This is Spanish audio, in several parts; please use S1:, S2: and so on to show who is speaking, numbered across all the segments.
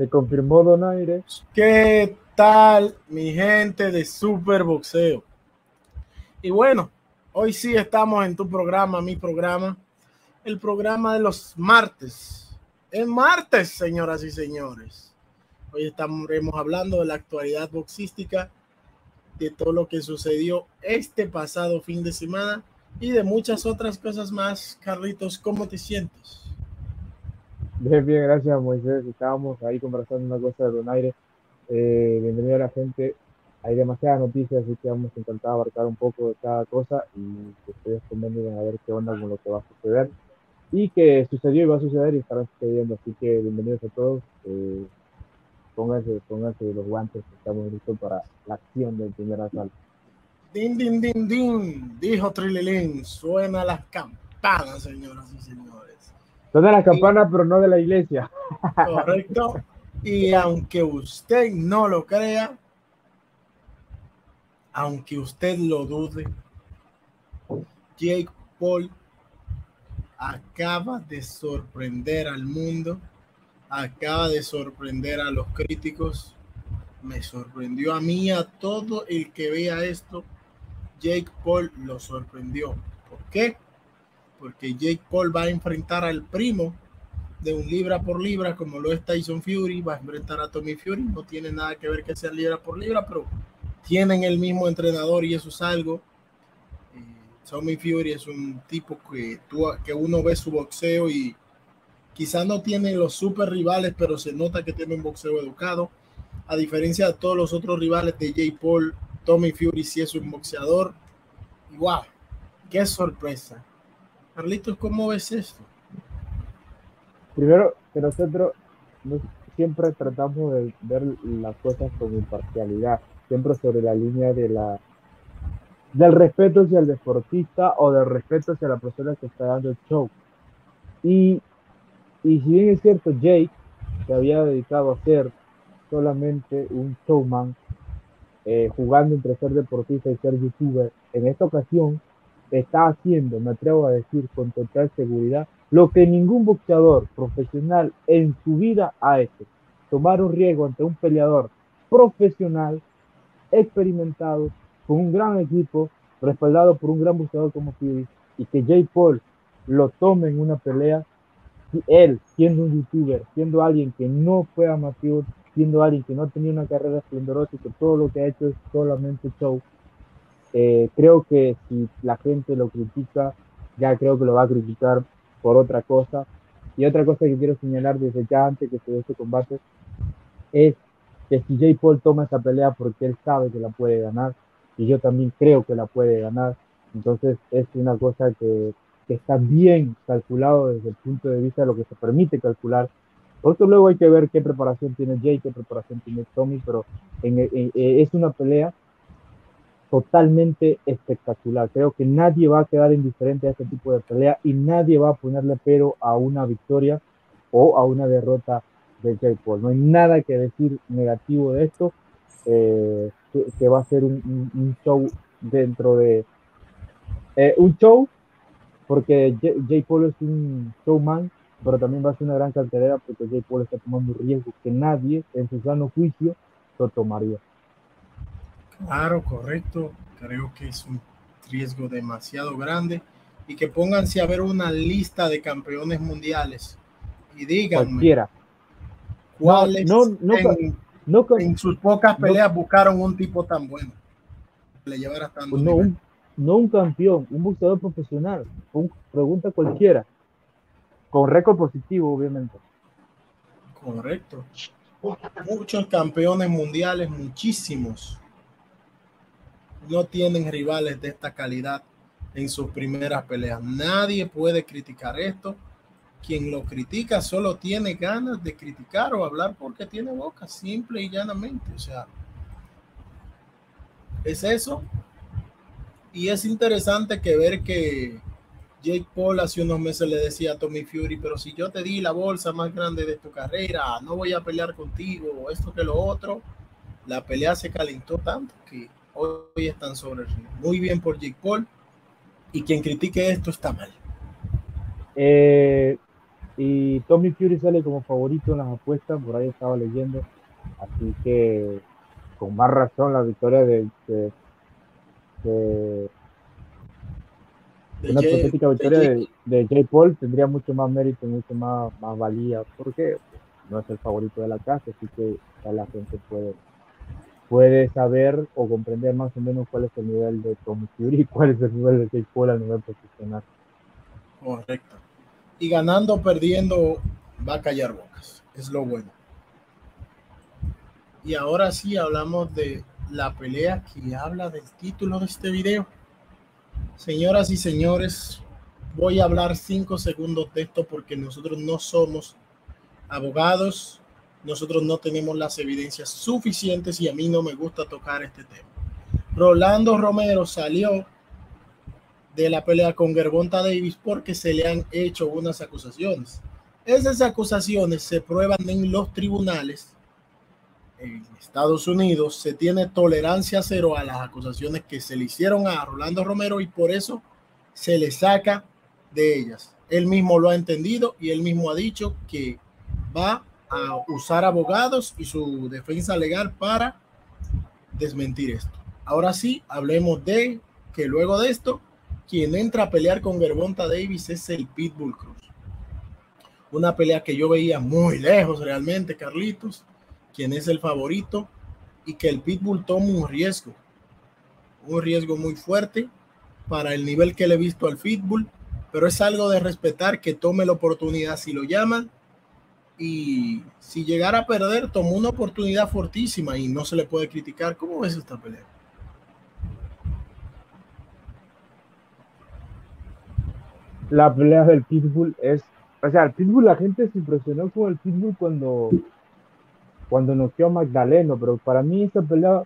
S1: Se confirmó Donaire.
S2: ¿Qué tal, mi gente de Super Boxeo? Y bueno, hoy sí estamos en tu programa, mi programa, el programa de los martes. Es martes, señoras y señores. Hoy estaremos hablando de la actualidad boxística, de todo lo que sucedió este pasado fin de semana y de muchas otras cosas más. Carlitos, ¿cómo te sientes?
S1: Bien, bien, gracias Moisés. Estábamos ahí conversando una cosa de Donaire. Eh, bienvenido a la gente. Hay demasiadas noticias, así que vamos a intentar abarcar un poco de cada cosa y que ustedes comenten a ver qué onda con lo que va a suceder y que sucedió y va a suceder y estará sucediendo. Así que bienvenidos a todos. Eh, pónganse, pónganse los guantes, estamos listos para la acción del primer asalto.
S2: Din, din, din, din, dijo Trililín. Suena las campanas, señoras y señores.
S1: Suena las campanas, pero no de la iglesia.
S2: Correcto. Y aunque usted no lo crea, aunque usted lo dude, Jake Paul acaba de sorprender al mundo, acaba de sorprender a los críticos, me sorprendió a mí, a todo el que vea esto Jake Paul lo sorprendió. ¿Por qué? Porque Jake Paul va a enfrentar al primo de un libra por libra, como lo es Tyson Fury, va a enfrentar a Tommy Fury. No tiene nada que ver que sea libra por libra, pero tienen el mismo entrenador y eso es algo. Eh, Tommy Fury es un tipo que, tú, que uno ve su boxeo y quizás no tiene los super rivales, pero se nota que tiene un boxeo educado. A diferencia de todos los otros rivales de Jake Paul, Tommy Fury si es un boxeador. Y wow, qué sorpresa. Carlitos, ¿cómo ves esto?
S1: Primero, que nosotros siempre tratamos de ver las cosas con imparcialidad, siempre sobre la línea de la del respeto hacia el deportista o del respeto hacia la persona que está dando el show. Y, y si bien es cierto, Jake se había dedicado a ser solamente un showman eh, jugando entre ser deportista y ser youtuber, en esta ocasión está haciendo, me atrevo a decir con total seguridad, lo que ningún boxeador profesional en su vida ha hecho. Tomar un riesgo ante un peleador profesional, experimentado, con un gran equipo, respaldado por un gran boxeador como Fury, y que Jay Paul lo tome en una pelea, él siendo un youtuber, siendo alguien que no fue amateur, siendo alguien que no tenía una carrera esplendorosa y que todo lo que ha hecho es solamente show, eh, creo que si la gente lo critica, ya creo que lo va a criticar por otra cosa. Y otra cosa que quiero señalar desde ya antes que se dé este combate es que si Jay Paul toma esa pelea porque él sabe que la puede ganar, y yo también creo que la puede ganar, entonces es una cosa que, que está bien calculado desde el punto de vista de lo que se permite calcular porque luego hay que ver qué preparación tiene Jay, qué preparación tiene Tommy, pero eh, es una pelea totalmente espectacular. Creo que nadie va a quedar indiferente a este tipo de pelea y nadie va a ponerle pero a una victoria o a una derrota de Jay Paul. No hay nada que decir negativo de esto, eh, que, va a ser un, show dentro de... Eh, un show, porque Jay Paul es un showman pero también va a ser una gran cartelera porque Jay Paul está tomando riesgo que nadie en su sano juicio lo tomaría.
S2: Claro, correcto. Creo que es un riesgo demasiado grande y que pónganse a ver una lista de campeones mundiales y díganme
S1: Cualquiera.
S2: cuáles no, no, no, en, sus pocas peleas buscaron un tipo tan bueno. Le llevara tanto
S1: no, un, no un campeón, un boxeador profesional. pregunta cualquiera con récord positivo, obviamente.
S2: Correcto. Muchos campeones mundiales, muchísimos, no tienen rivales de esta calidad en sus primeras peleas. Nadie puede criticar esto. Quien lo critica solo tiene ganas de criticar o hablar porque tiene boca, simple y llanamente. O sea, es eso. Y es interesante que ver que Jake Paul hace unos meses le decía a Tommy Fury, pero si yo te di la bolsa más grande de tu carrera, no voy a pelear contigo, esto que lo otro, la pelea se calentó tanto que hoy están sobre el ring. Muy bien por Jake Paul y quien critique esto está mal.
S1: Eh, y Tommy Fury sale como favorito en las apuestas, por ahí estaba leyendo. Así que con más razón la victoria de, de, una hipotética victoria de, de Jay Paul tendría mucho más mérito, mucho más, más valía, porque no es el favorito de la casa, así que ya la gente puede, puede saber o comprender más o menos cuál es el nivel de Tommy Fury y cuál es el nivel de Jake Paul a nivel profesional.
S2: Correcto. Y ganando o perdiendo va a callar bocas, es lo bueno. Y ahora sí hablamos de la pelea que habla del título de este video. Señoras y señores, voy a hablar cinco segundos de esto porque nosotros no somos abogados, nosotros no tenemos las evidencias suficientes y a mí no me gusta tocar este tema. Rolando Romero salió de la pelea con Gervonta Davis porque se le han hecho unas acusaciones. Esas acusaciones se prueban en los tribunales en Estados Unidos. Se tiene tolerancia cero a las acusaciones que se le hicieron a Rolando Romero y por eso se le saca de ellas. Él mismo lo ha entendido y él mismo ha dicho que va a usar abogados y su defensa legal para desmentir esto. Ahora sí, hablemos de que luego de esto, quien entra a pelear con Gervonta Davis es el Pitbull Cruz. Una pelea que yo veía muy lejos realmente, Carlitos, quien es el favorito y que el Pitbull toma un riesgo, un riesgo muy fuerte para el nivel que le he visto al Pitbull, pero es algo de respetar que tome la oportunidad si lo llaman y si llegara a perder, tomó una oportunidad fortísima y no se le puede criticar. ¿Cómo ves esta pelea?
S1: La pelea del Pitbull es, o sea, el Pitbull, la gente se impresionó con el Pitbull cuando, cuando noqueó a Magdaleno, pero para mí esta pelea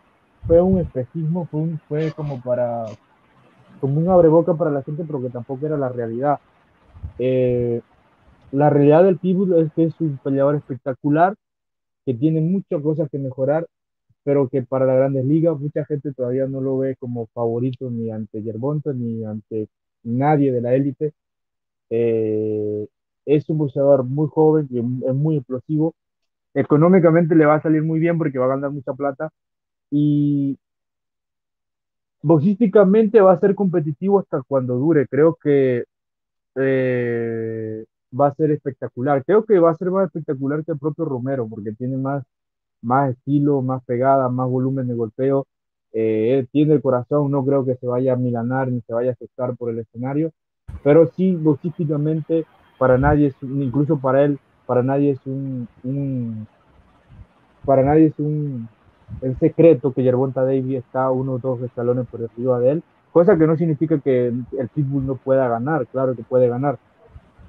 S1: fue un espejismo, fue, un, fue como para, como un abreboca para la gente, pero que tampoco era la realidad. Eh, la realidad del Pitbull es que es un peleador espectacular, que tiene muchas cosas que mejorar, pero que para las grandes ligas mucha gente todavía no lo ve como favorito ni ante Yerbonta ni ante nadie de la élite. Eh, es un boxeador muy joven y es muy explosivo. Económicamente le va a salir muy bien porque va a ganar mucha plata y boxísticamente va a ser competitivo hasta cuando dure. Creo que eh, va a ser espectacular. Creo que va a ser más espectacular que el propio Romero, porque tiene más, más estilo, más pegada, más volumen de golpeo. Eh, él tiene el corazón, no creo que se vaya a milanar ni se vaya a afectar por el escenario, pero sí, boxísticamente, para nadie, es, incluso para él, para nadie es un, un para nadie es un el secreto que Yerbonta Davis está uno o dos escalones por arriba de él, cosa que no significa que el Pitbull no pueda ganar, claro que puede ganar,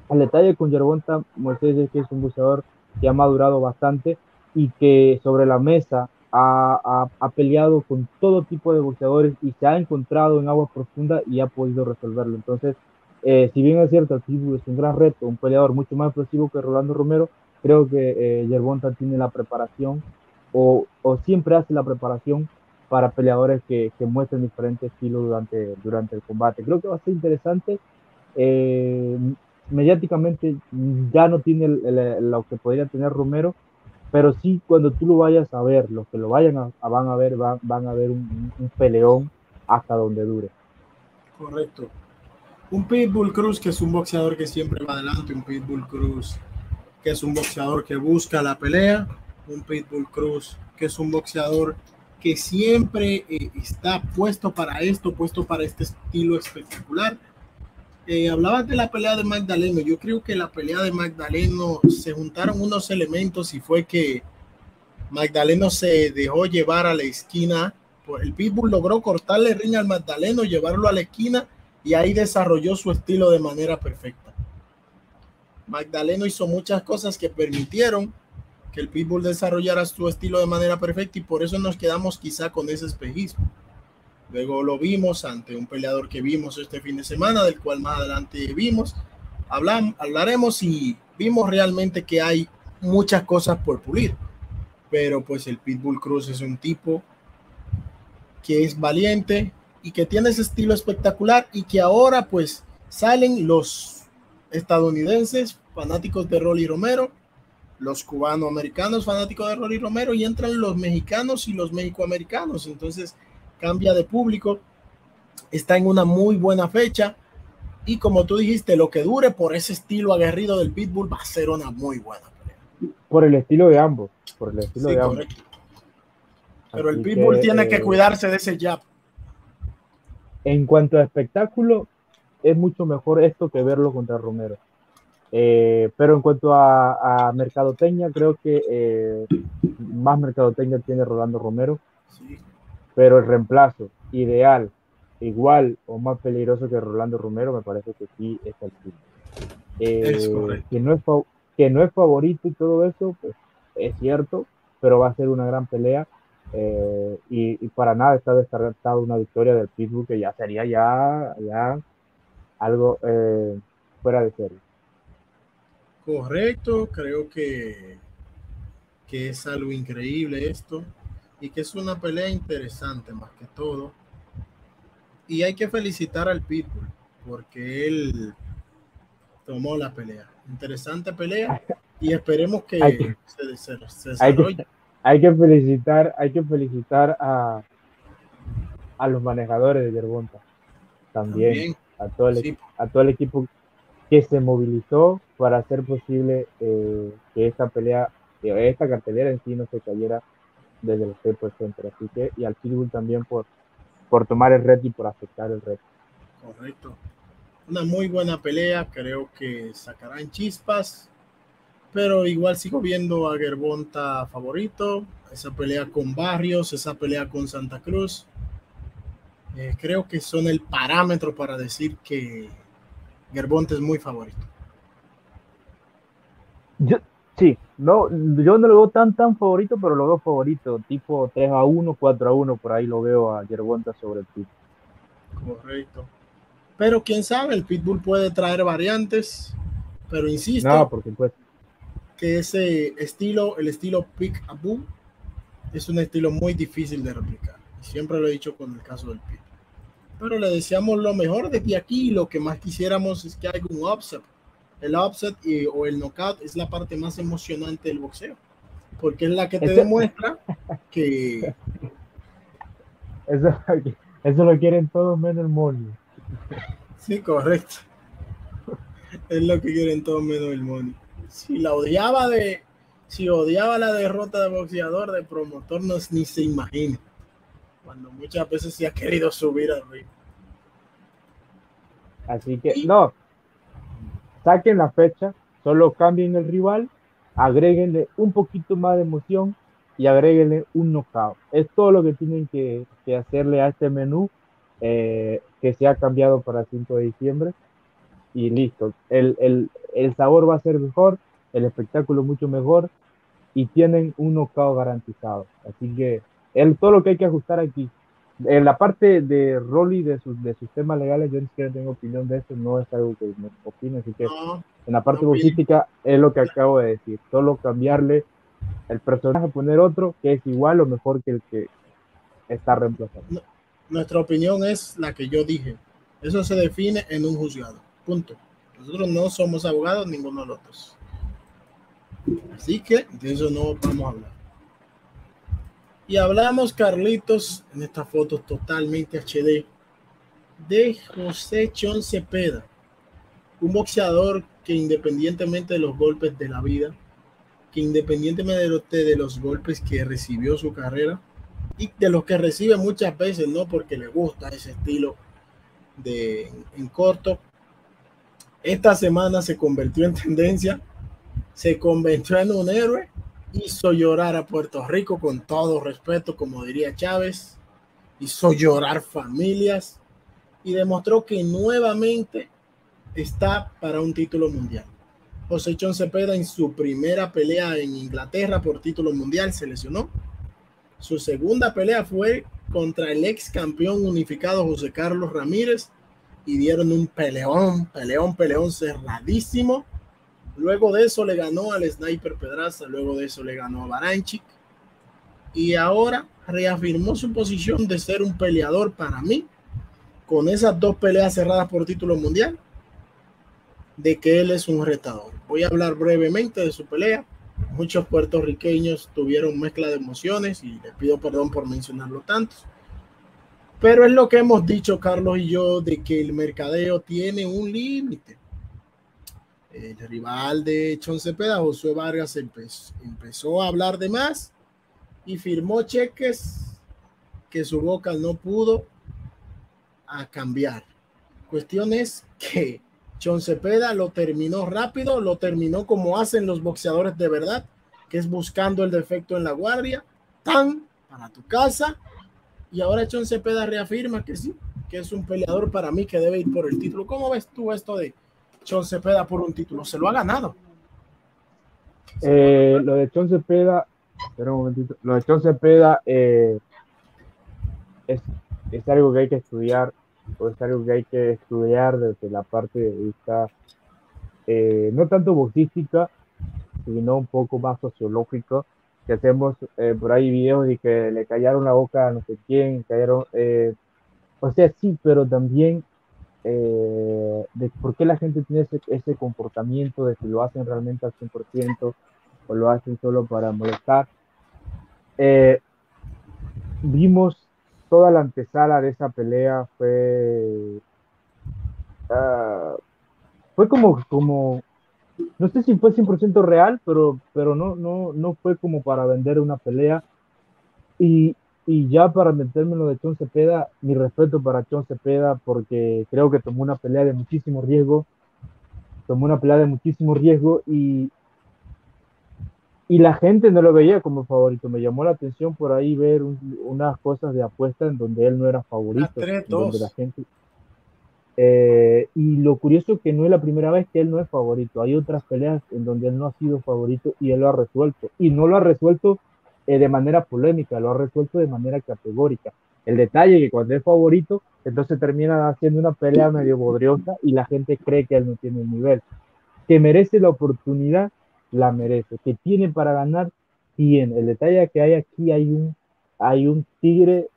S1: el detalle con Yerbonta Moisés es que es un buceador que ha madurado bastante y que sobre la mesa ha, ha, peleado con todo tipo de boxeadores y se ha encontrado en aguas profundas y ha podido resolverlo. Entonces, eh, si bien es cierto, el es un gran reto, un peleador mucho más explosivo que Rolando Romero, creo que eh, tiene la preparación o, o, siempre hace la preparación para peleadores que, que muestren diferentes estilos durante, durante el combate. Creo que va a ser interesante. Eh, mediáticamente ya no tiene lo que podría tener Romero, pero sí cuando tú lo vayas a ver, los que lo vayan a, van a ver, van, van a ver un, peleón hasta donde dure.
S2: Correcto. Un Pitbull Cruz que es un boxeador que siempre va adelante, un Pitbull Cruz que es un boxeador que busca la pelea, un Pitbull Cruz que es un boxeador que siempre eh, está puesto para esto, puesto para este estilo espectacular eh, hablabas de la pelea de Magdaleno. Yo creo que la pelea de Magdaleno se juntaron unos elementos y fue que Magdaleno se dejó llevar a la esquina. Pues el Pitbull logró cortarle ring al Magdaleno, llevarlo a la esquina y ahí desarrolló su estilo de manera perfecta. Magdaleno hizo muchas cosas que permitieron que el Pitbull desarrollara su estilo de manera perfecta y por eso nos quedamos quizá con ese espejismo. Luego lo vimos ante un peleador que vimos este fin de semana, del cual más adelante vimos. Hablamos, hablaremos y vimos realmente que hay muchas cosas por pulir. Pero pues el Pitbull Cruz es un tipo que es valiente y que tiene ese estilo espectacular y que ahora pues salen los estadounidenses fanáticos de Rolly Romero, los cubanoamericanos fanáticos de Rolly Romero y entran los mexicanos y los mexicoamericanos. Entonces cambia de público. Está en una muy buena fecha. Y como tú dijiste, lo que dure por ese estilo aguerrido del Pitbull va a ser una muy buena pelea.
S1: Por el estilo de ambos. Por el estilo de ambos.
S2: Pero el Pitbull tiene que eh, cuidarse de ese jab.
S1: En cuanto a espectáculo, es mucho mejor esto que verlo contra Romero. Eh, pero en cuanto a, mercadoteña, creo que eh, más mercadoteña tiene Rolando Romero. Pero el reemplazo ideal, igual o más peligroso que Rolando Romero, me parece que sí es el eh, que, no es que no es favorito y todo eso, pues es cierto, pero va a ser una gran pelea. y, para nada está descartada una victoria del Pitbull que ya sería ya, ya algo fuera de serie.
S2: Correcto, creo que, que es algo increíble esto y que es una pelea interesante más que todo. Y hay que felicitar al Pitbull porque él tomó la pelea. Interesante pelea y esperemos que, se,
S1: desarrolle. Hay que, felicitar, hay que felicitar a, a los manejadores de Yerbonta también, A, todo el, a todo el equipo que se movilizó para hacer posible eh, que esta pelea, que esta cartelera en sí no se cayera desde el Staples Center. Así que, y al Pitbull también por, por tomar el reto y por aceptar el reto.
S2: Correcto. Una muy buena pelea, creo que sacarán chispas, pero igual sigo viendo a Gerbonta favorito, esa pelea con Barrios, esa pelea con Santa Cruz. Eh, creo que son el parámetro para decir que Gerbonte es muy favorito.
S1: Yo, sí, no, yo no lo veo tan tan favorito, pero lo veo favorito, tipo 3 a 1, 4 a 1, por ahí lo veo a Yerbonta sobre el Pitbull.
S2: Correcto. Pero quién sabe, el Pitbull puede traer variantes, pero insisto.
S1: No, por supuesto.
S2: Que ese estilo, el estilo pick a boom, es un estilo muy difícil de replicar. Siempre lo he dicho con el caso del Pitbull pero le deseamos lo mejor desde aquí. Lo que más quisiéramos es que haya un upset. El upset y, o el knockout es la parte más emocionante del boxeo, porque es la que te demuestra que.
S1: Eso, eso lo quieren todos menos el money.
S2: Sí, correcto. Es lo que quieren todos menos el money. Si la odiaba de. Si odiaba la derrota de boxeador, de promotor, no ni se imagina cuando muchas veces se ha querido subir al ring.
S1: Así que, no, saquen la fecha, solo cambien el rival, agréguenle un poquito más de emoción y agréguenle un knockout. Es todo lo que tienen que, hacerle a este menú eh, que se ha cambiado para el 5 de diciembre. Y listo, el, el sabor va a ser mejor, el espectáculo mucho mejor y tienen un knockout garantizado. Así que el, todo lo que hay que ajustar aquí. En la parte de Rolly, de sus, de sus temas legales, yo ni siquiera tengo opinión de eso, no es algo que me opine, así que en la parte política es lo que acabo de decir, solo cambiarle el personaje, poner otro que es igual o mejor que el que está reemplazado.
S2: nuestra opinión es la que yo dije, eso se define en un juzgado, punto. Nosotros no somos abogados, ninguno de los dos. Así que de eso no vamos a hablar. Y hablamos, Carlitos, en esta foto totalmente HD, de José Chon Cepeda, un boxeador que independientemente de los golpes de la vida, que independientemente de los, golpes que recibió su carrera, y de los que recibe muchas veces, no porque le gusta ese estilo de en corto, esta semana se convirtió en tendencia, se convirtió en un héroe hizo llorar a Puerto Rico con todo respeto, como diría Chávez, hizo llorar familias y demostró que nuevamente está para un título mundial. José Chon Cepeda en su primera pelea en Inglaterra por título mundial se lesionó. Su segunda pelea fue contra el ex campeón unificado José Carlos Ramírez y dieron un peleón, peleón, peleón cerradísimo Luego de eso le ganó al Sniper Pedraza, luego de eso le ganó a Baranchik. Y ahora reafirmó su posición de ser un peleador para mí. Con esas dos peleas cerradas por título mundial, de que él es un retador. Voy a hablar brevemente de su pelea. Muchos puertorriqueños tuvieron mezcla de emociones y les pido perdón por mencionarlo tantos. Pero es lo que hemos dicho Carlos y yo de que el mercadeo tiene un límite. El rival de Chon Cepeda, Josué Vargas, empezó, empezó a hablar de más y firmó cheques que su boca no pudo a cambiar. Cuestión es que Chon Cepeda lo terminó rápido, lo terminó como hacen los boxeadores de verdad, que es buscando el defecto en la guardia, tan para tu casa. Y ahora Chon Cepeda reafirma que sí, que es un peleador para mí que debe ir por el título. ¿Cómo ves tú esto de Chon Cepeda por un título? Se lo ha ganado.
S1: Eh, lo de Chon Cepeda, espera un momentito, lo de Chon Cepeda eh, es, es algo que hay que estudiar es algo que hay que estudiar desde la parte de vista eh, no tanto boxística, sino un poco más sociológico, que hacemos eh, por ahí videos de que le callaron la boca a no sé quién, callaron, o sea, sí, pero también de por qué la gente tiene ese, ese, comportamiento, de si lo hacen realmente al 100% o lo hacen solo para molestar. vimos toda la antesala de esa pelea fue. Uh, fue como, como. No sé si fue 100% real, pero, pero no, no, no fue como para vender una pelea. Y, y ya para meterme en lo de Chon Cepeda, mi respeto para Chon Cepeda, porque creo que tomó una pelea de muchísimo riesgo. Tomó una pelea de muchísimo riesgo y, y la gente no lo veía como favorito. Me llamó la atención por ahí ver unas cosas de apuesta en donde él no era favorito. Donde la gente, eh, y lo curioso es que no es la primera vez que él no es favorito. Hay otras peleas en donde él no ha sido favorito y él lo ha resuelto. Y no lo ha resuelto eh, de manera polémica, lo ha resuelto de manera categórica. El detalle que cuando es favorito, entonces termina haciendo una pelea medio bodriosa y la gente cree que él no tiene el nivel. Que merece la oportunidad la merece. Que tiene para ganar, tiene. El detalle que hay aquí, hay un, hay un tigre,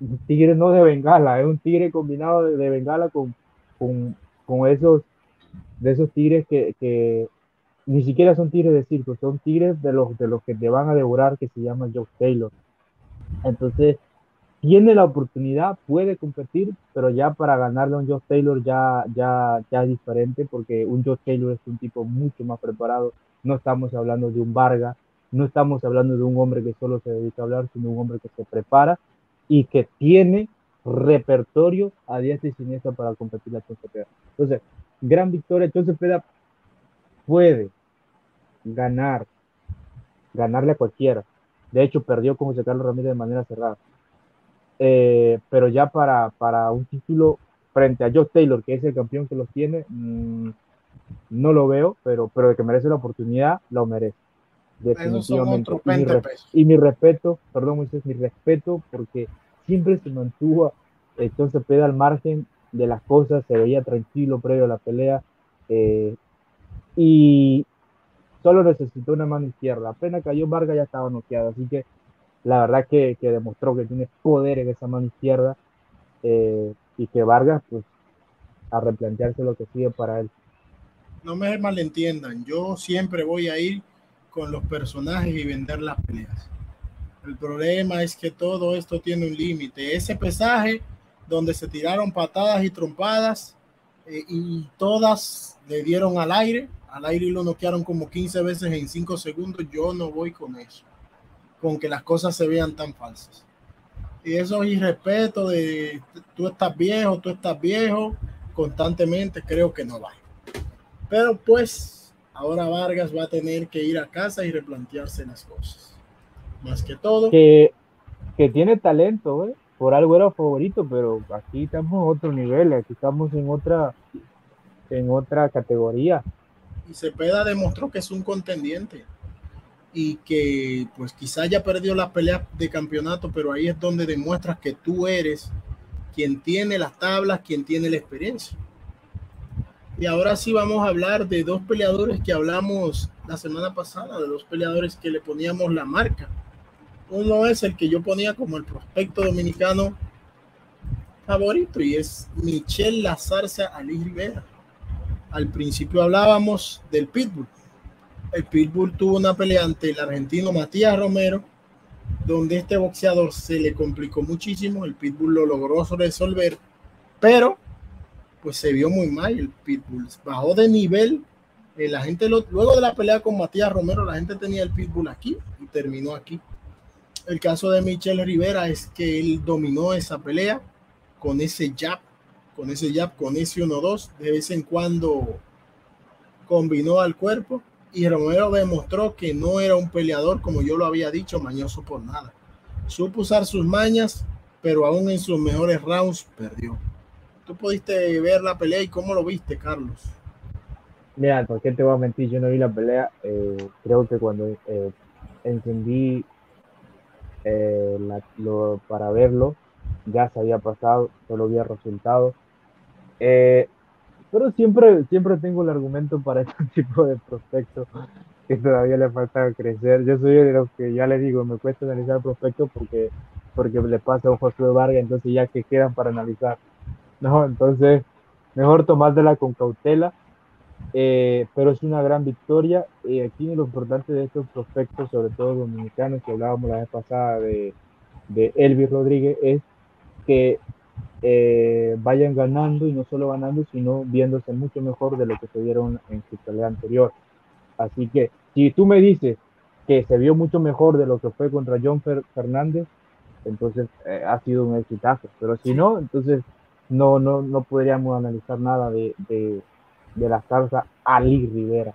S1: un tigre no de bengala, es un tigre combinado de, bengala con, con, con, esos, de esos tigres que, que, ni siquiera son tigres de circo, son tigres de los, de los que te van a devorar, que se llama Joe Taylor. Entonces, tiene la oportunidad, puede competir, pero ya para ganarle a un Joe Taylor ya, ya, ya es diferente, porque un Joe Taylor es un tipo mucho más preparado, no estamos hablando de un Vargas, no estamos hablando de un hombre que solo se dedica a hablar, sino un hombre que se prepara y que tiene repertorio a diestra y siniestra para competir la Cepeda. Entonces, gran victoria. Cepeda puede ganar, ganarle a cualquiera. De hecho, perdió con José Carlos Ramírez de manera cerrada. Eh, pero ya para, para un título frente a Joe Taylor, que es el campeón que los tiene, mmm, no lo veo, pero, pero de que merece la oportunidad, lo merece. Definitivamente. Y mi, respeto, perdón, Moisés, mi respeto, porque siempre se mantuvo entonces peda al margen de las cosas, se veía tranquilo previo a la pelea. Eh, y solo necesitó una mano izquierda. Apenas cayó Vargas ya estaba noqueado. Así que la verdad que, demostró que tiene poder en esa mano izquierda. Eh, y que Vargas, pues, a replantearse lo que sigue para él
S2: no me malentiendan, yo siempre voy a ir con los personajes y vender las peleas. El problema es que todo esto tiene un límite. Ese pesaje donde se tiraron patadas y trompadas eh, y todas le dieron al aire, al aire y lo noquearon como 15 veces en 5 segundos, yo no voy con eso, con que las cosas se vean tan falsas. Y eso es irrespeto de tú estás viejo, tú estás viejo, constantemente creo que no va. Pero pues ahora Vargas va a tener que ir a casa y replantearse las cosas. Más que todo.
S1: Que, que tiene talento, ¿eh? por algo era favorito, pero aquí estamos en otro nivel, aquí estamos en otra, en otra categoría.
S2: Y Cepeda demostró que es un contendiente y que pues quizá haya perdido la pelea de campeonato, pero ahí es donde demuestras que tú eres quien tiene las tablas, quien tiene la experiencia. Y ahora sí vamos a hablar de dos peleadores que hablamos la semana pasada, de dos peleadores que le poníamos la marca. Uno es el que yo ponía como el prospecto dominicano favorito y es Michel Lazarza Ali Rivera. Al principio hablábamos del Pitbull. El Pitbull tuvo una pelea ante el argentino Matías Romero, donde este boxeador se le complicó muchísimo. El Pitbull lo logró resolver, pero pues se vio muy mal. El Pitbull bajó de nivel. Eh, la gente luego de la pelea con Matías Romero, la gente tenía el Pitbull aquí y terminó aquí. El caso de Michel Rivera es que él dominó esa pelea con ese jab, con ese jab, con ese 1-2. De vez en cuando combinó al cuerpo y Romero demostró que no era un peleador, como yo lo había dicho, mañoso por nada. Supo usar sus mañas, pero aún en sus mejores rounds perdió. ¿Tú pudiste ver la pelea y cómo lo viste, Carlos?
S1: Mira, ¿por qué te voy a mentir? Yo no vi la pelea. Eh, creo que cuando eh, encendí eh, lo, para verlo, ya se había pasado, solo había resultado. Eh, pero siempre, siempre tengo el argumento para este tipo de prospectos que todavía le falta crecer. Yo soy de los que ya le digo, me cuesta analizar prospectos porque, porque le pasa a un Josué Vargas, entonces ya que quedan para analizar. No, entonces mejor tomártela con cautela. Eh, pero es una gran victoria. Y aquí lo importante de estos prospectos, sobre todo dominicanos, que hablábamos la vez pasada de, de Elvis Rodríguez, es que eh, vayan ganando y no solo ganando, sino viéndose mucho mejor de lo que se vieron en su pelea anterior. Así que si tú me dices que se vio mucho mejor de lo que fue contra John Fernández, entonces eh, ha sido un exitazo. Pero si no, entonces no, no, no podríamos analizar nada de, de, de la salsa Ali Rivera.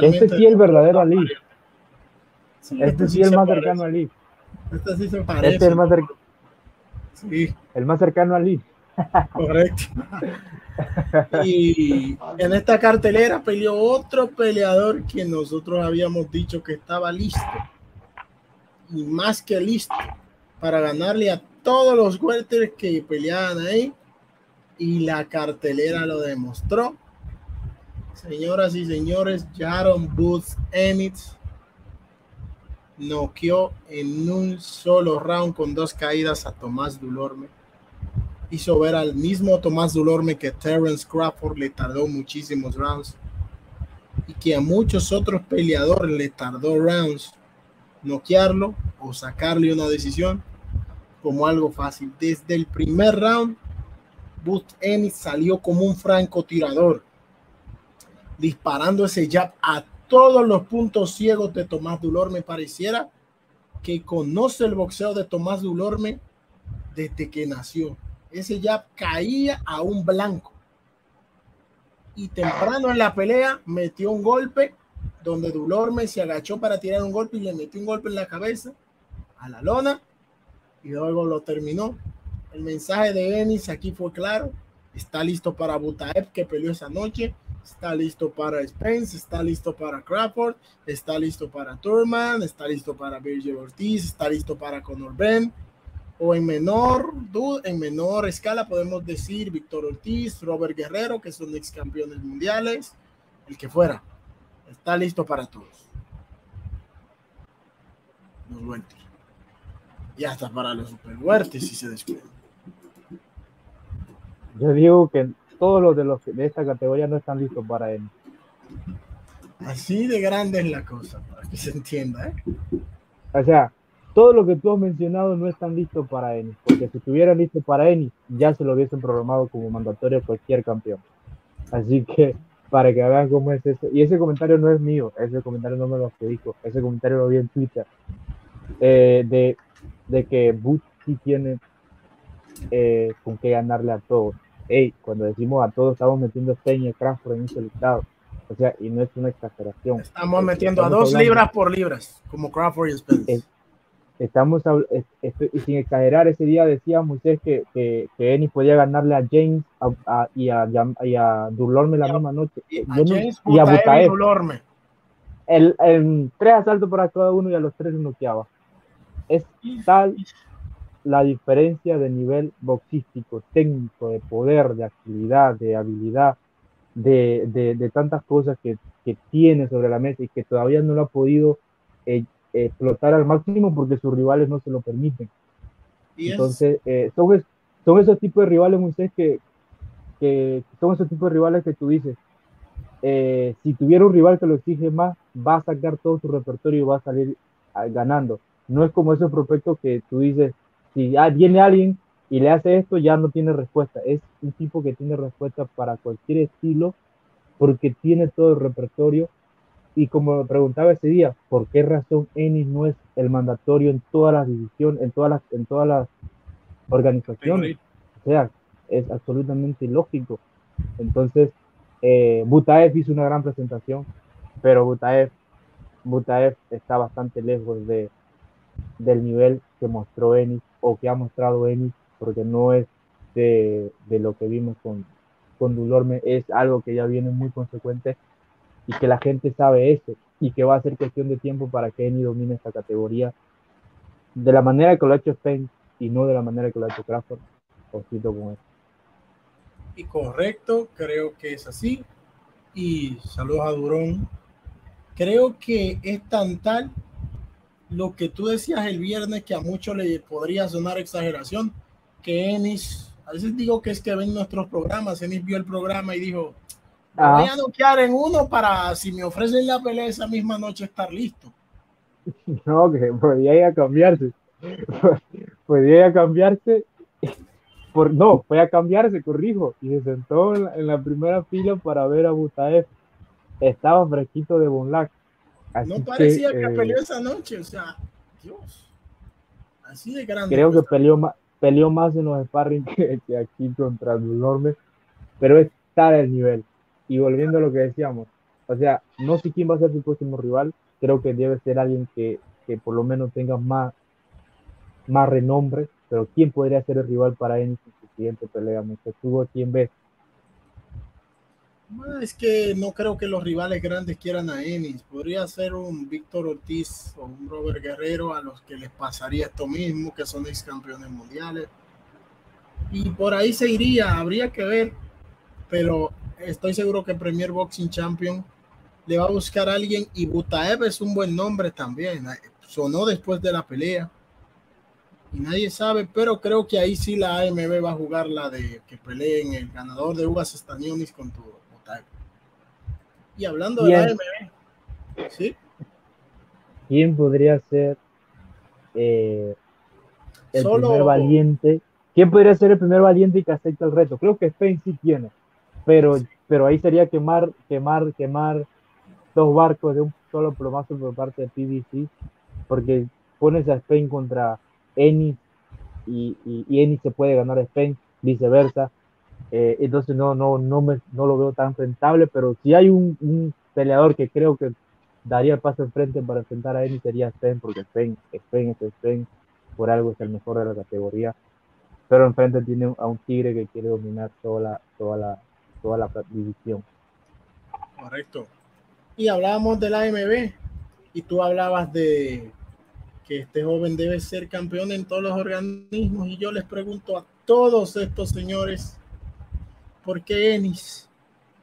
S1: este sí es el verdadero Ali. este, este sí es el más cercano a Ali.
S2: Este sí se parece.
S1: Este es el más cercano. Sí. El más cercano a Ali.
S2: Correcto. Y en esta cartelera peleó otro peleador que nosotros habíamos dicho que estaba listo. Y más que listo para ganarle a todos los welters que peleaban ahí. Y la cartelera lo demostró. Señoras y señores, Jaron Booth Ennis noqueó en un solo round con dos caídas a Tomás Dulorme. Hizo ver al mismo Tomás Dulorme que Terence Crawford le tardó muchísimos rounds y que a muchos otros peleadores le tardó rounds noquearlo o sacarle una decisión como algo fácil. Desde el primer round, Booth Ennis salió como un francotirador, disparando ese jab a todos los puntos ciegos de Tomás Dulorme. Pareciera que conoce el boxeo de Tomás Dulorme desde que nació. Ese jab caía a un blanco. Y temprano en la pelea metió un golpe donde Dulorme se agachó para tirar un golpe y le metió un golpe en la cabeza a la lona y luego lo terminó. El mensaje de Ennis aquí fue claro. Está listo para Butaev que peleó esa noche está listo para Spence, está listo para Crawford, está listo para Turman, está listo para Virgil Ortiz, está listo para Conor Ben, o en menor, en menor escala podemos decir Víctor Ortiz, Robert Guerrero, que son ex campeones mundiales, el que fuera, está listo para todos. Los Y hasta para los super si se descuidan.
S1: Yo digo que todos los de los de esta categoría no están listos para él.
S2: Así de grande es la cosa, para que se entienda. ¿eh?
S1: O sea, todo lo que tú has mencionado no están listos para Ennis, porque si estuvieran listos para Ennis, ya se lo hubiesen programado como mandatorio cualquier campeón. Así que, para que vean cómo es eso. Y ese comentario no es mío, ese comentario no me lo dijo, ese comentario lo vi en Twitter, eh, de, de que Butch sí tiene eh, con qué ganarle a todos hey, cuando decimos a todos estamos metiendo Peña Crawford en ese listado. O sea, y no es una exageración.
S2: Estamos metiendo a dos libras por libras, como Crawford y Spence.
S1: estamos, y sin exagerar, ese día decía Moisés que, que, que Ennis podía ganarle a James y, a, y, a, Dulorme la misma noche.
S2: Y a, James, y a Butaev. Dulorme.
S1: El, el, tres asaltos para cada uno y a los tres noqueaba. Es tal la diferencia de nivel boxístico, técnico, de poder, de actividad, de habilidad, de, de, tantas cosas que, que, tiene sobre la mesa y que todavía no lo ha podido eh, explotar al máximo porque sus rivales no se lo permiten. Entonces, eh, son, son, esos tipos de rivales, Moisés, que, que son esos tipos de rivales que tú dices, eh, si tuviera un rival que lo exige más, va a sacar todo su repertorio y va a salir ah, ganando. No es como esos prospectos que tú dices, si viene alguien y le hace esto, ya no tiene respuesta. Es un tipo que tiene respuesta para cualquier estilo porque tiene todo el repertorio. Y como preguntaba ese día, ¿por qué razón Ennis no es el mandatorio en todas las divisiones, en todas las, en todas las organizaciones? O sea, es absolutamente ilógico. Entonces, eh, Butaev hizo una gran presentación, pero Butaev, Butaev está bastante lejos de, del nivel que mostró Ennis o que ha mostrado Ennis, porque no es de, de, lo que vimos con, con Dulorme, es algo que ya viene muy consecuente y que la gente sabe eso y que va a ser cuestión de tiempo para que Ennis domine esta categoría de la manera que lo ha hecho Spain y no de la manera que lo ha hecho Crawford. Ojito con eso
S2: y correcto, creo que es así. Y saludos a Durón. Creo que es tan tal lo que tú decías el viernes que a muchos le podría sonar exageración, que Enis, a veces digo que es que ven nuestros programas, Enis vio el programa y dijo, voy a noquear en uno para si me ofrecen la pelea esa misma noche estar listo.
S1: No, que podía ir a cambiarse. podía ir a cambiarse por, no, fue a cambiarse, corrijo, y se sentó en la, primera fila para ver a Butaev. Estaba fresquito de Bonlac.
S2: No parecía que, eh, peleó esa noche, o sea, Dios. Así de grande.
S1: Creo que peleó más, peleó más en los sparring que, aquí contra el enorme, pero está del nivel. Y volviendo a lo que decíamos, o sea, no sé quién va a ser su próximo rival, creo que debe ser alguien que, que por lo menos tenga más, más renombre pero ¿quién podría ser el rival para Ennis en su siguiente pelea? Mucho tuvo quién ve.
S2: Es que no creo que los rivales grandes quieran a Ennis. Podría ser un Víctor Ortiz o un Robert Guerrero a los que les pasaría esto mismo, que son ex campeones mundiales. Y por ahí se iría, habría que ver. Pero estoy seguro que Premier Boxing Champion le va a buscar a alguien y Butaev es un buen nombre también. Sonó después de la pelea y nadie sabe, pero creo que ahí sí la AMB va a jugar la de que peleen el ganador de Uvas Stanionis con Y hablando de la AMB, ¿sí?
S1: ¿Quién podría ser eh, el primer valiente? ¿Quién podría ser el primer valiente y que acepta el reto? Creo que Spain sí tiene, pero, pero ahí sería quemar, quemar, quemar dos barcos de un solo plomazo por parte de PBC, porque pones a Spain contra Eni y, y, Eni se puede ganar a Spain, viceversa. Eh, entonces no, no, no, me, no lo veo tan rentable, pero si hay un, peleador que creo que daría el paso enfrente para enfrentar a Eni sería Spain, porque Spain es Spain, por algo es el mejor de la categoría. Pero enfrente tiene a un tigre que quiere dominar toda la, toda la, toda la división.
S2: Correcto. Y hablábamos del AMB y tú hablabas de, que este joven debe ser campeón en todos los organismos. Y yo les pregunto a todos estos señores, ¿por qué Enis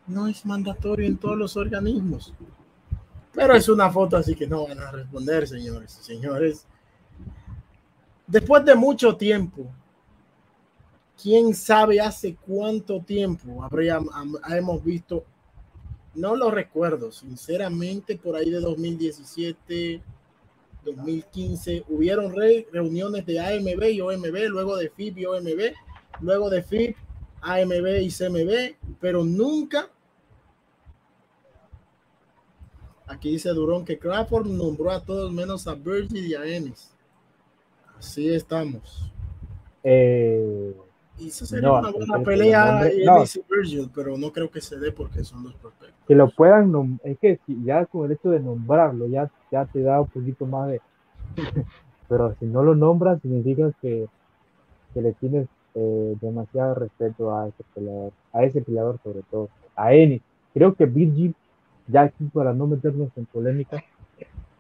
S2: no es mandatorio en todos los organismos? Pero es una foto, así que no van a responder, señores y señores. Después de mucho tiempo, quién sabe hace cuánto tiempo habría, hemos visto, no lo recuerdo, sinceramente, por ahí de 2017 2015 hubieron reuniones de AMB y OMB, luego de FIB y OMB, luego de FIB, AMB y CMB, pero nunca. Aquí dice Durón que Crawford nombró a todos menos a Virgil y a Ennis. Así estamos.
S1: Eh,
S2: y eso sería una buena pelea Ennis y Virgil, pero no creo que se dé porque son dos perfectos.
S1: Que lo puedan, es que ya con el hecho de nombrarlo, ya, ya te da un poquito más de. pero si no lo nombras, significa que, que le tienes eh, demasiado respeto a ese peleador, a ese peleador sobre todo, a Ennis. Creo que Virgil, ya aquí para no meternos en polémica,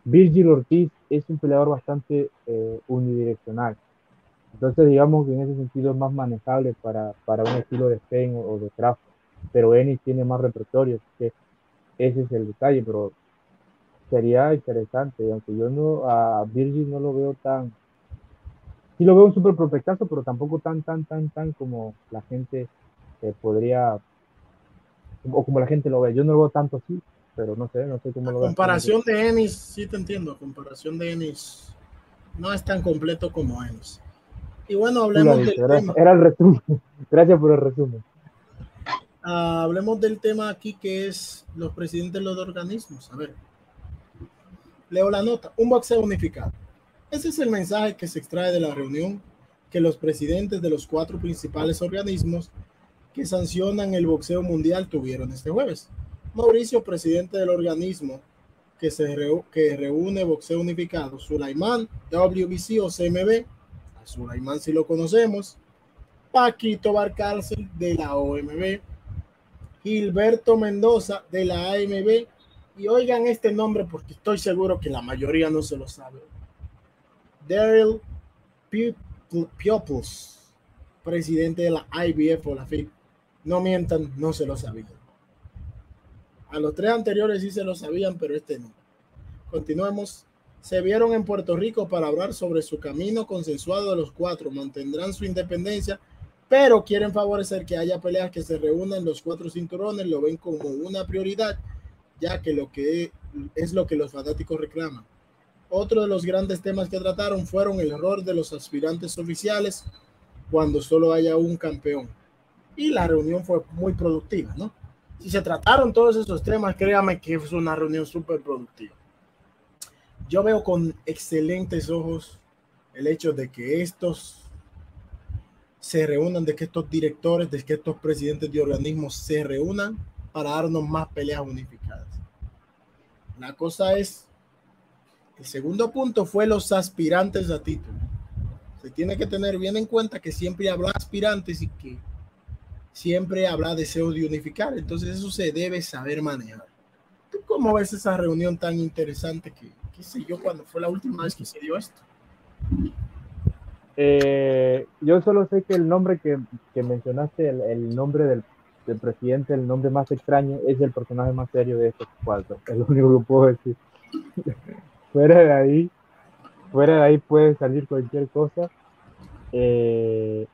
S1: Virgil Ortiz es un peleador bastante eh, unidireccional. Entonces, digamos que en ese sentido es más manejable para, para un estilo de Spain o, de Craft. Pero Ennis tiene más repertorio, que ese es el detalle. Pero sería interesante, aunque yo no a Virgil no lo veo tan. Sí lo veo un súper prospectazo, pero tampoco tan, tan, tan, tan como la gente que podría, o como la gente lo ve. Yo no lo veo tanto así, pero no sé, no sé cómo lo
S2: veo. Comparación de Ennis, sí te entiendo, comparación de Ennis no es tan completo como Ennis. Y bueno, hablemos del
S1: tema. Era el resumen. Gracias por el resumen.
S2: Ah, hablemos del tema aquí que es los presidentes de los organismos. A ver, leo la nota. Un boxeo unificado. Ese es el mensaje que se extrae de la reunión que los presidentes de los cuatro principales organismos que sancionan el boxeo mundial tuvieron este jueves. Mauricio, presidente del organismo que, se reúne boxeo unificado, Sulaimán, WBC o CMB, a Sulaimán si lo conocemos, Paquito Barcárcel de la OMB, Gilberto Mendoza de la AMB, y oigan este nombre porque estoy seguro que la mayoría no se lo sabe. Daryl Piopus, presidente de la IBF o la FIP. No mientan, no se lo sabían. A los tres anteriores sí se lo sabían, pero este no. Continuemos. Se vieron en Puerto Rico para hablar sobre su camino consensuado de los cuatro. Mantendrán su independencia, pero quieren favorecer que haya peleas que se reúnan los cuatro cinturones. Lo ven como una prioridad, ya que lo que es lo que los fanáticos reclaman. Otro de los grandes temas que trataron fueron el error de los aspirantes oficiales cuando solo haya un campeón. Y la reunión fue muy productiva, ¿no? Si se trataron todos esos temas, créame que fue una reunión súper productiva. Yo veo con excelentes ojos el hecho de que estos se reúnan, de que estos directores, de que estos presidentes de organismos se reúnan para darnos más peleas unificadas. La cosa es, el segundo punto fue los aspirantes a título. Se tiene que tener bien en cuenta que siempre habrá aspirantes y que siempre habrá deseo de unificar. Entonces eso se debe saber manejar. ¿Tú cómo ves esa reunión tan interesante que, qué sé yo, cuando fue la última vez que se dio esto?
S1: Eh, yo solo sé que el nombre que, que mencionaste, el, nombre del, del, presidente, el nombre más extraño, es el personaje más serio de estos cuatro. Es lo único que puedo decir. Fuera de ahí, fuera de ahí puede salir cualquier cosa. Eh,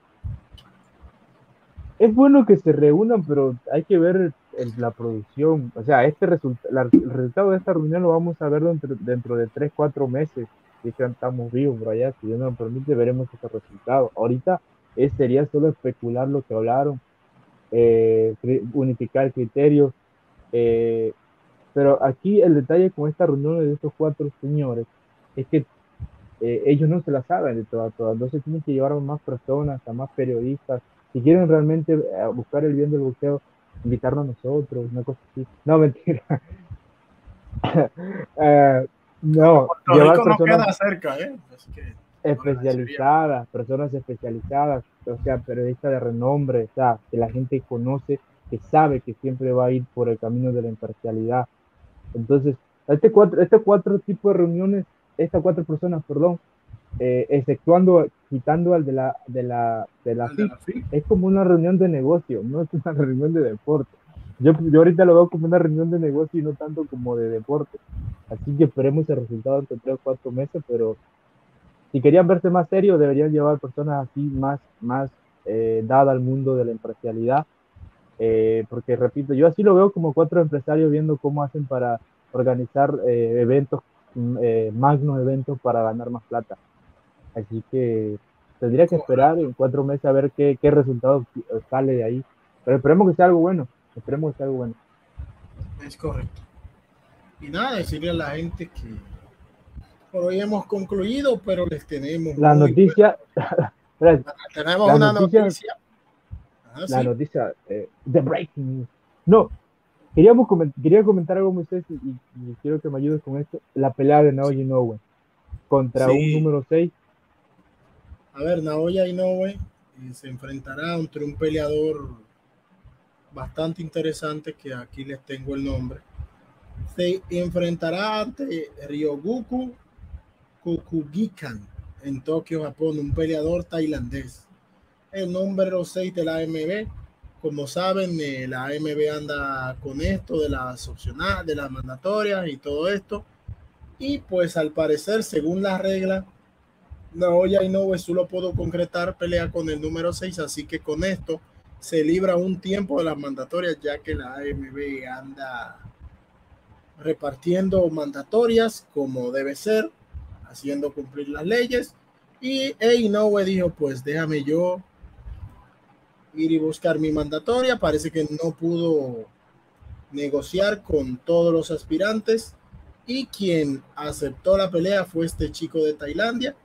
S1: es bueno que se reúnan, pero hay que ver la producción. O sea, este resultado, el resultado de esta reunión lo vamos a ver dentro, dentro de 3, 4 meses. Si estamos vivos por allá, si Dios nos permite, veremos ese resultado. Ahorita es, sería solo especular lo que hablaron, eh, unificar criterios. Eh, pero aquí el detalle con esta reunión de estos cuatro señores es que eh, ellos no se la saben de todas, todas. Entonces tienen que llevar a más personas, a más periodistas, si quieren realmente eh, buscar el bien del boxeo, invitarnos a nosotros, una cosa así. No, mentira. uh, no,
S2: llevar personas cerca, ¿eh?
S1: especializadas, personas especializadas, o sea, periodistas de renombre, o sea, que la gente conoce, que sabe que siempre va a ir por el camino de la imparcialidad. Entonces, este cuatro, este cuatro tipos de reuniones, estas cuatro personas, perdón, eh, exceptuando, quitando al de la, de la, de la, FIC, es como una reunión de negocio, no es una reunión de deporte. Yo, yo ahorita lo veo como una reunión de negocio y no tanto como de deporte. Así que esperemos el resultado entre tres o cuatro meses, pero si querían verse más serios, deberían llevar personas así más, más eh, dada al mundo de la empresarialidad. Eh, porque repito, yo así lo veo como cuatro empresarios viendo cómo hacen para organizar eh, eventos, mm, magnos eventos para ganar más plata. Así que tendría que esperar en cuatro meses a ver qué, qué resultado sale de ahí. Pero esperemos que sea algo bueno. Esperemos que sea algo bueno.
S2: Es correcto. Y nada, decirle a la gente que por hoy hemos concluido, pero les tenemos.
S1: La noticia.
S2: tenemos una noticia.
S1: Ah, la noticia de The Breaking No, queríamos quería comentar algo, Moisés, y, y, quiero que me ayudes con esto. La pelea de Naoya Inoue contra un número 6
S2: a ver, Naoya Inoue eh, se enfrentará entre un peleador bastante interesante que aquí les tengo el nombre. Se enfrentará ante Ryogoku Kukugikan en Tokio, Japón, un peleador tailandés. El número 6 de la AMB. Como saben, eh, la AMB anda con esto de las opcionales, de las mandatorias y todo esto. Y pues al parecer, según las reglas, Naoya Inoue solo puedo concretar pelea con el número 6, así que con esto se libra un tiempo de las mandatorias, ya que la AMB anda repartiendo mandatorias como debe ser, haciendo cumplir las leyes. Y Inoue dijo, pues déjame yo ir y buscar mi mandatoria. Parece que no pudo negociar con todos los aspirantes y quien aceptó la pelea fue este chico de Tailandia.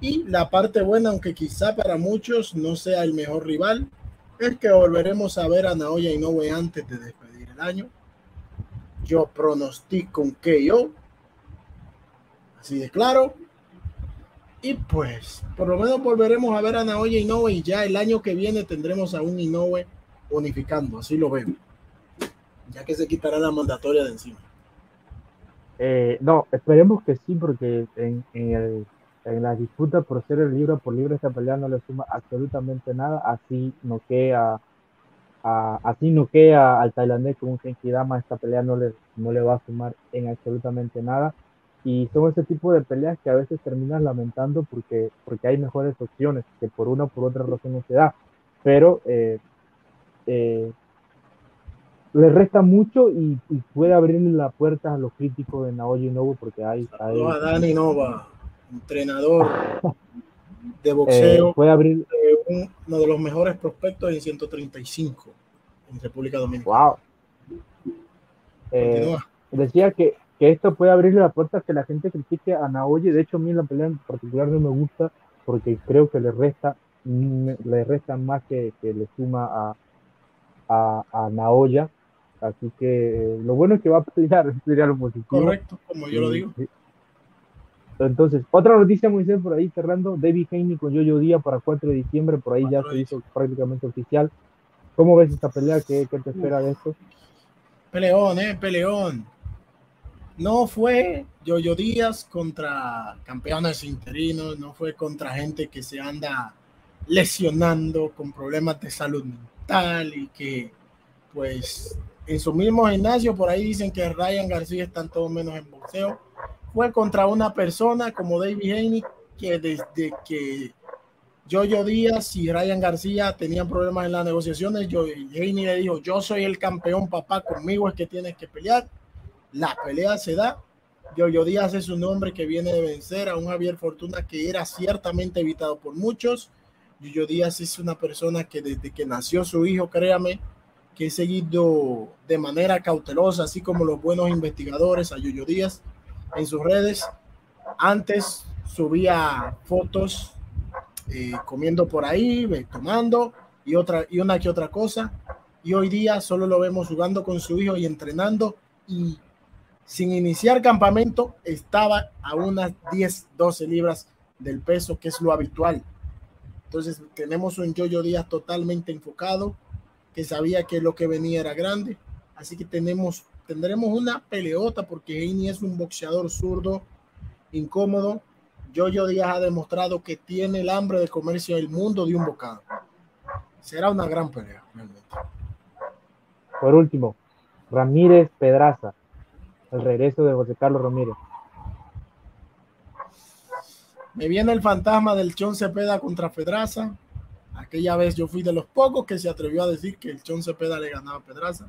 S2: Y la parte buena, aunque quizá para muchos no sea el mejor rival, es que volveremos a ver a Naoya Inoue antes de despedir el año. Yo pronostico un KO. Así de claro. Y pues, por lo menos volveremos a ver a Naoya Inoue y ya el año que viene tendremos a un Inoue unificando. Así lo veo. Ya que se quitará la mandatoria de encima.
S1: Eh, no, esperemos que sí, porque en, en, la disputa por ser el libro por libre esta pelea no le suma absolutamente nada, así no queda a, así no queda al tailandés con un Genkidama, esta pelea no le, no le va a sumar en absolutamente nada. Y son ese tipo de peleas que a veces terminan lamentando porque, porque hay mejores opciones que por una o por otra razón no se da. Pero eh, eh, le resta mucho y, puede abrirle la puerta a los críticos de Naoya Inoue porque hay, hay...
S2: a Dani Nova, entrenador de boxeo,
S1: eh, puede abrir
S2: uno de los mejores prospectos en 135 en República Dominicana.
S1: Wow. Eh, decía que, que, esto puede abrirle la puerta a que la gente critique a Naoya. De hecho, a mí la pelea en particular no me gusta porque creo que le resta le resta más que, que le suma a, a, a Naoya Así que lo bueno es que va a pelear, sería lo positivo.
S2: Correcto, como yo lo digo.
S1: Entonces, otra noticia, Moisés, por ahí cerrando, David Haney con Yoyo Día para 4 de diciembre, por ahí ya se hizo prácticamente oficial. ¿Cómo ves esta pelea? ¿Qué, qué te espera de esto?
S2: Peleón, eh, peleón. No fue Yoyo Díaz contra campeones interinos, no fue contra gente que se anda lesionando con problemas de salud mental y que pues en su mismo gimnasio, por ahí dicen que Ryan García está todo menos en boxeo. Fue contra una persona como David Haney, que desde que Jojo Díaz y Ryan García tenían problemas en las negociaciones, yo, Haney le dijo, yo soy el campeón, papá, conmigo es que tienes que pelear. La pelea se da. Jojo Díaz es un hombre que viene de vencer a un Javier Fortuna que era ciertamente evitado por muchos. Jojo Díaz es una persona que desde que nació su hijo, créame, que he seguido de manera cautelosa, así como los buenos investigadores, a Yoyo Díaz, en sus redes. Antes subía fotos eh, comiendo por ahí, tomando y, otra, y una que otra cosa. Y hoy día solo lo vemos jugando con su hijo y entrenando. Y sin iniciar campamento, estaba a unas 10, 12 libras del peso, que es lo habitual. Entonces tenemos un Yoyo Díaz totalmente enfocado, que sabía que lo que venía era grande. Así que tenemos, tendremos una peleota porque Heini es un boxeador zurdo, incómodo. Jojo Díaz ha demostrado que tiene el hambre de comerse el mundo de un bocado. Será una gran pelea, realmente.
S1: Por último, Ramírez Pedraza, el regreso de José Carlos Ramírez.
S2: Me viene el fantasma del Chon Cepeda contra Pedraza. Aquella vez yo fui de los pocos que se atrevió a decir que el Chon Cepeda le ganaba a Pedraza.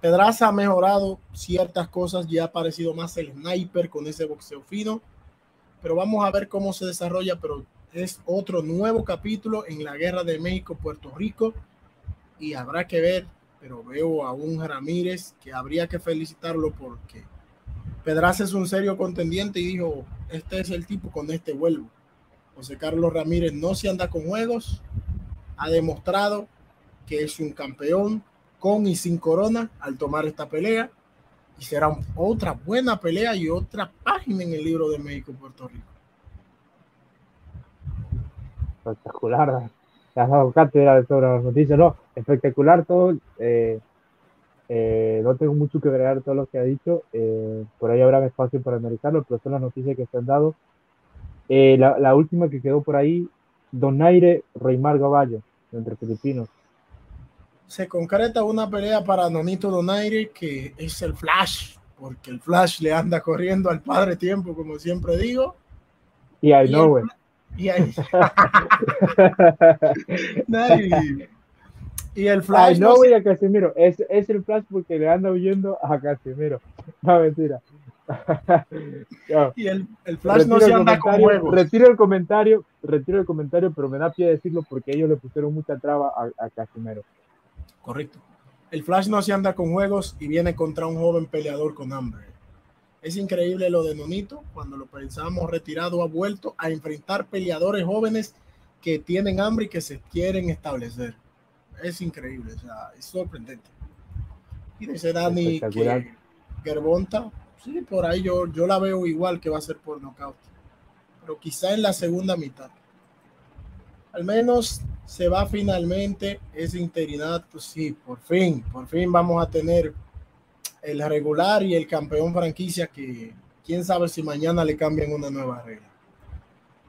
S2: Pedraza ha mejorado ciertas cosas, ya ha parecido más el sniper con ese boxeo fino, pero vamos a ver cómo se desarrolla, pero es otro nuevo capítulo en la guerra de México-Puerto Rico y habrá que ver, pero veo a un Ramírez que habría que felicitarlo porque Pedraza es un serio contendiente y dijo, este es el tipo, con este vuelvo. José Carlos Ramírez no se anda con juegos, ha demostrado que es un campeón con y sin corona al tomar esta pelea y será otra buena pelea y otra página en el libro de México Puerto Rico.
S1: Espectacular, te has dado cátedra sobre las noticias, no, espectacular todo. Eh, eh, no tengo mucho que agregar todo lo que ha dicho, eh, por ahí habrá espacio para analizarlo, pero son las noticias que se han dado. La, la, última que quedó por ahí, Donaire Reymar Gaballo, entre filipinos.
S2: Se concreta una pelea para Nonito Donaire, que es el Flash, porque el Flash le anda corriendo al padre tiempo, como siempre digo.
S1: Y I know
S2: Y ahí. Y el Flash.
S1: Ay, no voy a Casimiro. Es, es el Flash porque le anda huyendo a Casimiro. No, mentira.
S2: no. Y el, el Flash no se anda con juegos.
S1: Retiro el comentario, retiro el comentario, pero me da pie decirlo porque ellos le pusieron mucha traba a, a Casimiro.
S2: Correcto. El Flash no se anda con juegos y viene contra un joven peleador con hambre. Es increíble lo de Nonito, cuando lo pensábamos retirado, ha vuelto a enfrentar peleadores jóvenes que tienen hambre y que se quieren establecer. Es increíble, o sea, es sorprendente. Y dice Dani que Gerbonta, sí, por ahí yo, yo la veo igual que va a ser por nocaut, pero quizá en la segunda mitad. Al menos se va finalmente ese interinato, sí, por fin, por fin vamos a tener el regular y el campeón franquicia que quién sabe si mañana le cambian una nueva regla.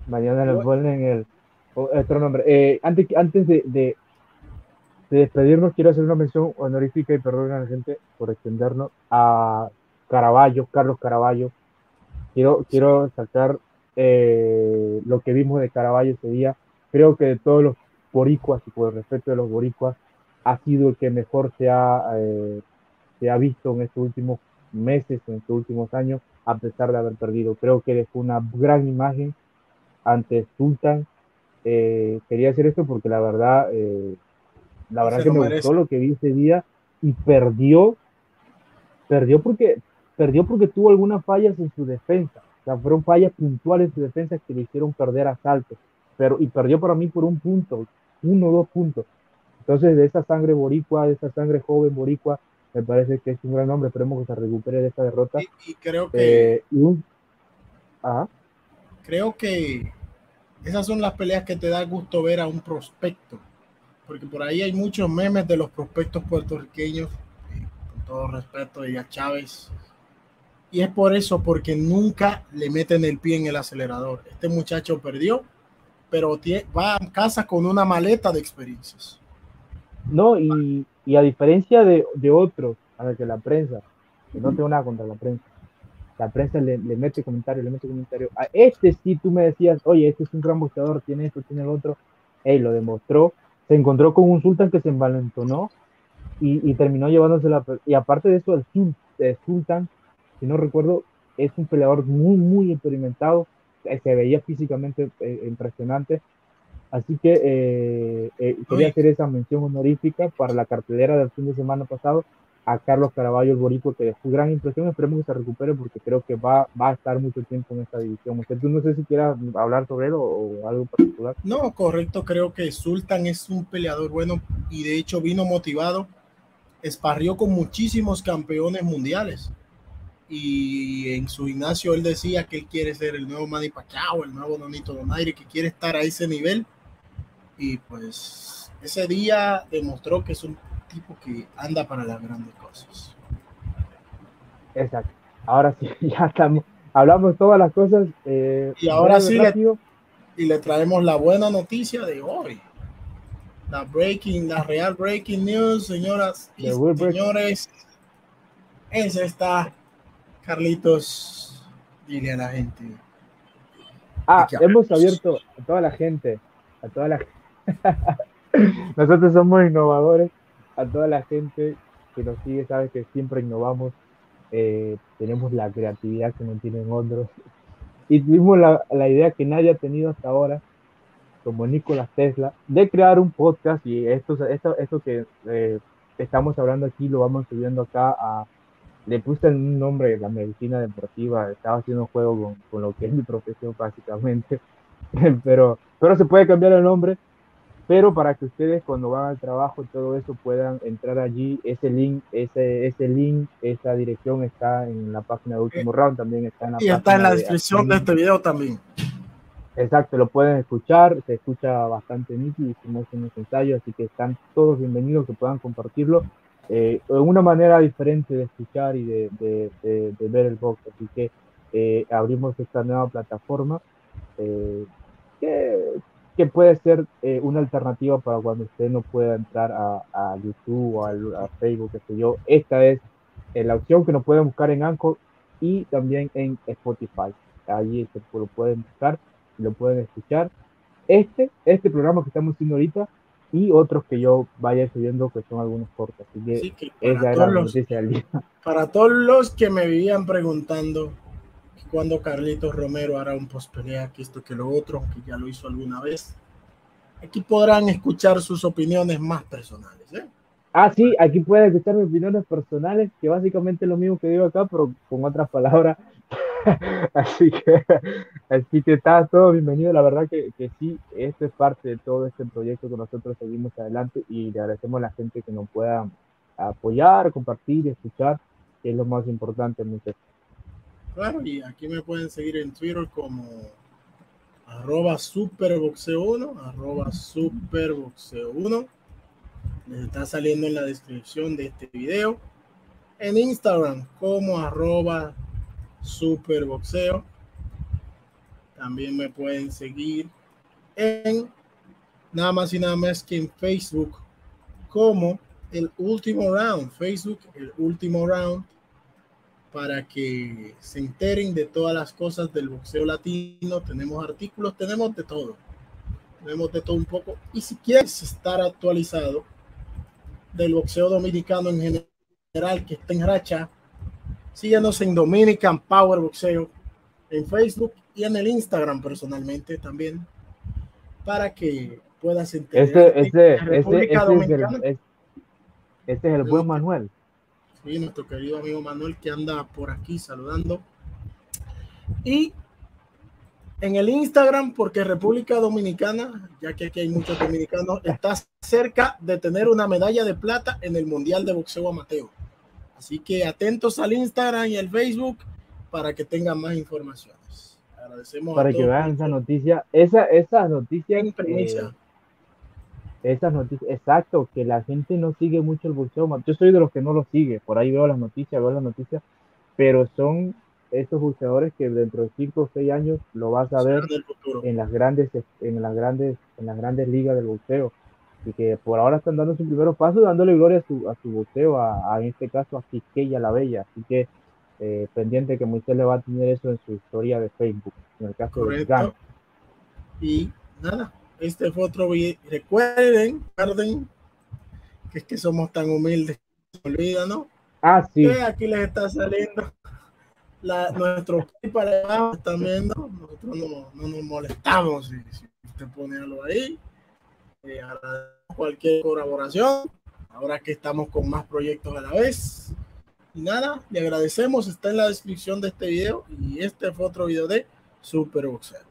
S1: Mañana le ponen el otro nombre. Eh, antes antes de, de, despedirnos, quiero hacer una mención honorífica y perdón a la gente por extendernos a Caraballo, Carlos Caraballo. Quiero, quiero sacar eh, lo que vimos de Caraballo ese día. Creo que de todos los boricuas y por el respeto de los boricuas ha sido el que mejor se ha eh, se ha visto en estos últimos meses, en estos últimos años, a pesar de haber perdido. Creo que dejó una gran imagen ante Sultan. Eh, quería hacer esto porque la verdad, eh, la verdad que me gustó lo que vi ese día y perdió, perdió porque, perdió porque tuvo algunas fallas en su defensa. O sea, fueron fallas puntuales en su defensa que le hicieron perder asaltos. Pero, y perdió para mí por un punto, uno o dos puntos. Entonces, de esa sangre boricua, de esa sangre joven boricua, me parece que es un gran hombre, esperemos que se recupere de esta derrota.
S2: Y, creo que...
S1: Eh, un...
S2: Creo que esas son las peleas que te da gusto ver a un prospecto, porque por ahí hay muchos memes de los prospectos puertorriqueños, eh, con todo respeto, y a Chávez. Y es por eso, porque nunca le meten el pie en el acelerador. Este muchacho perdió, pero va a casa con una maleta de experiencias.
S1: No, y, y a diferencia de, de otros, a ver que la prensa, que no tengo nada contra la prensa, la prensa le, le, mete comentario, le mete comentario. A este sí tú me decías, oye, este es un gran boxeador, tiene esto, tiene el otro. Ey, lo demostró. Se encontró con un Sultan que se envalentonó y, y terminó llevándose la. Y aparte de eso, el, el Sultan, si no recuerdo, es un peleador muy, muy experimentado. Se veía físicamente eh, impresionante. Así que eh, eh, quería hacer esa mención honorífica para la cartelera del fin de semana pasado a Carlos Caraballo, el boricua, que dejó gran impresión. Esperemos que se recupere porque creo que va, va a estar mucho tiempo en esta división. Usted no sé si quiera hablar sobre él o, algo particular.
S2: No, correcto. Creo que Sultan es un peleador bueno y de hecho vino motivado. Esparrió con muchísimos campeones mundiales. Y en su gimnasio él decía que él quiere ser el nuevo Manny Pacquiao, el nuevo Donito Donaire, que quiere estar a ese nivel y pues ese día demostró que es un tipo que anda para las grandes cosas.
S1: Exacto. Ahora sí, ya estamos, hablamos todas las cosas. Eh,
S2: y ahora sí, le, y le traemos la buena noticia de hoy. La breaking, la real breaking news, señoras y señores. Es esta, Carlitos, dile a la gente.
S1: Ah, hemos abierto a toda la gente, a toda la gente Nosotros somos innovadores. A toda la gente que nos sigue sabe que siempre innovamos. Eh, tenemos la creatividad que no tienen otros. Y tuvimos la, la, idea que nadie ha tenido hasta ahora, como Nicolás Tesla, de crear un podcast. Y esto, esto, esto que eh, estamos hablando aquí lo vamos subiendo acá a. Le puse un nombre, la medicina deportiva. Estaba haciendo un juego con, con lo que es mi profesión, básicamente. pero, pero se puede cambiar el nombre pero para que ustedes cuando van al trabajo y todo eso puedan entrar allí, ese link, ese, ese link, esa dirección está en la página de Último eh, Round, también está en la
S2: Y está en la descripción de, este video también.
S1: Exacto, lo pueden escuchar, se escucha bastante nítido, hicimos unos ensayos, así que están todos bienvenidos que puedan compartirlo. Eh, una manera diferente de escuchar y de, de, de, ver el box, así que eh, abrimos esta nueva plataforma eh, que que puede ser eh, una alternativa para cuando usted no pueda entrar a, a YouTube o a, Facebook, qué sé yo. Esta es eh, la opción que nos pueden buscar en Anchor y también en Spotify. Allí se lo pueden buscar, lo pueden escuchar. Este, este programa que estamos haciendo ahorita y otros que yo vaya subiendo que son algunos cortos. Así que,
S2: Sí, que
S1: esa era la
S2: los,
S1: noticia del día.
S2: para todos los que me vivían preguntando cuándo Carlitos Romero hará un post pelea, que esto que lo otro, aunque ya lo hizo alguna vez, aquí podrán escuchar sus opiniones más personales. ¿eh?
S1: Ah, sí, aquí pueden escuchar mis opiniones personales, que básicamente es lo mismo que digo acá, pero con otras palabras. así que, así que está todo bienvenido. La verdad que, que sí, esto es parte de todo este proyecto que nosotros seguimos adelante y le agradecemos a la gente que nos pueda apoyar, compartir, escuchar, que es lo más importante, muchachos.
S2: Y aquí me pueden seguir en Twitter como arroba superboxeo1, arroba superboxeo1. Les está saliendo en la descripción de este video. En Instagram como arroba superboxeo. También me pueden seguir en nada más y nada más que en Facebook como el último round. Facebook, el último round para que se enteren de todas las cosas del boxeo latino. Tenemos artículos, tenemos de todo. Tenemos de todo un poco. Y si quieres estar actualizado del boxeo dominicano en general, que está en racha, síguenos en Dominican Power Boxeo en Facebook y en el Instagram personalmente también, para que puedas enterarte
S1: Este, este, este, este, es el, este es el buen Manuel.
S2: Sí, nuestro querido amigo Manuel que anda por aquí saludando. Y en el Instagram, porque República Dominicana, ya que aquí hay muchos dominicanos, está cerca de tener una medalla de plata en el Mundial de Boxeo Amateur. Así que atentos al Instagram y al Facebook para que tengan más informaciones. Agradecemos a
S1: Para que
S2: todos
S1: vean esa noticia, esa, esas noticias,
S2: en primicia.
S1: eh, esas noticias, exacto, que la gente no sigue mucho el boxeo. Yo soy de los que no lo sigue, por ahí veo las noticias, veo las noticias, pero son esos boxeadores que dentro de 5 o 6 años lo vas a ver en las grandes, en las grandes, en las grandes ligas del boxeo. Y que por ahora están dando sus primeros pasos, dándole gloria a su, a su boxeo, a, a, en este caso a Quisqueya la Bella. Así que eh, pendiente que Moisés le va a tener eso en su historia de Facebook, en el caso de. Gano.
S2: Y nada, este fue otro video. Recuerden, recuerden que es que somos tan humildes, se olvida, ¿no?
S1: Ah, sí.
S2: Que aquí les está saliendo la, nuestro para abajo, están viendo. Nosotros no, no nos molestamos si, si usted pone algo ahí. Eh, cualquier colaboración. Ahora que estamos con más proyectos a la vez. Y nada, le agradecemos. Está en la descripción de este video. Y este fue otro video de Super Boxeo.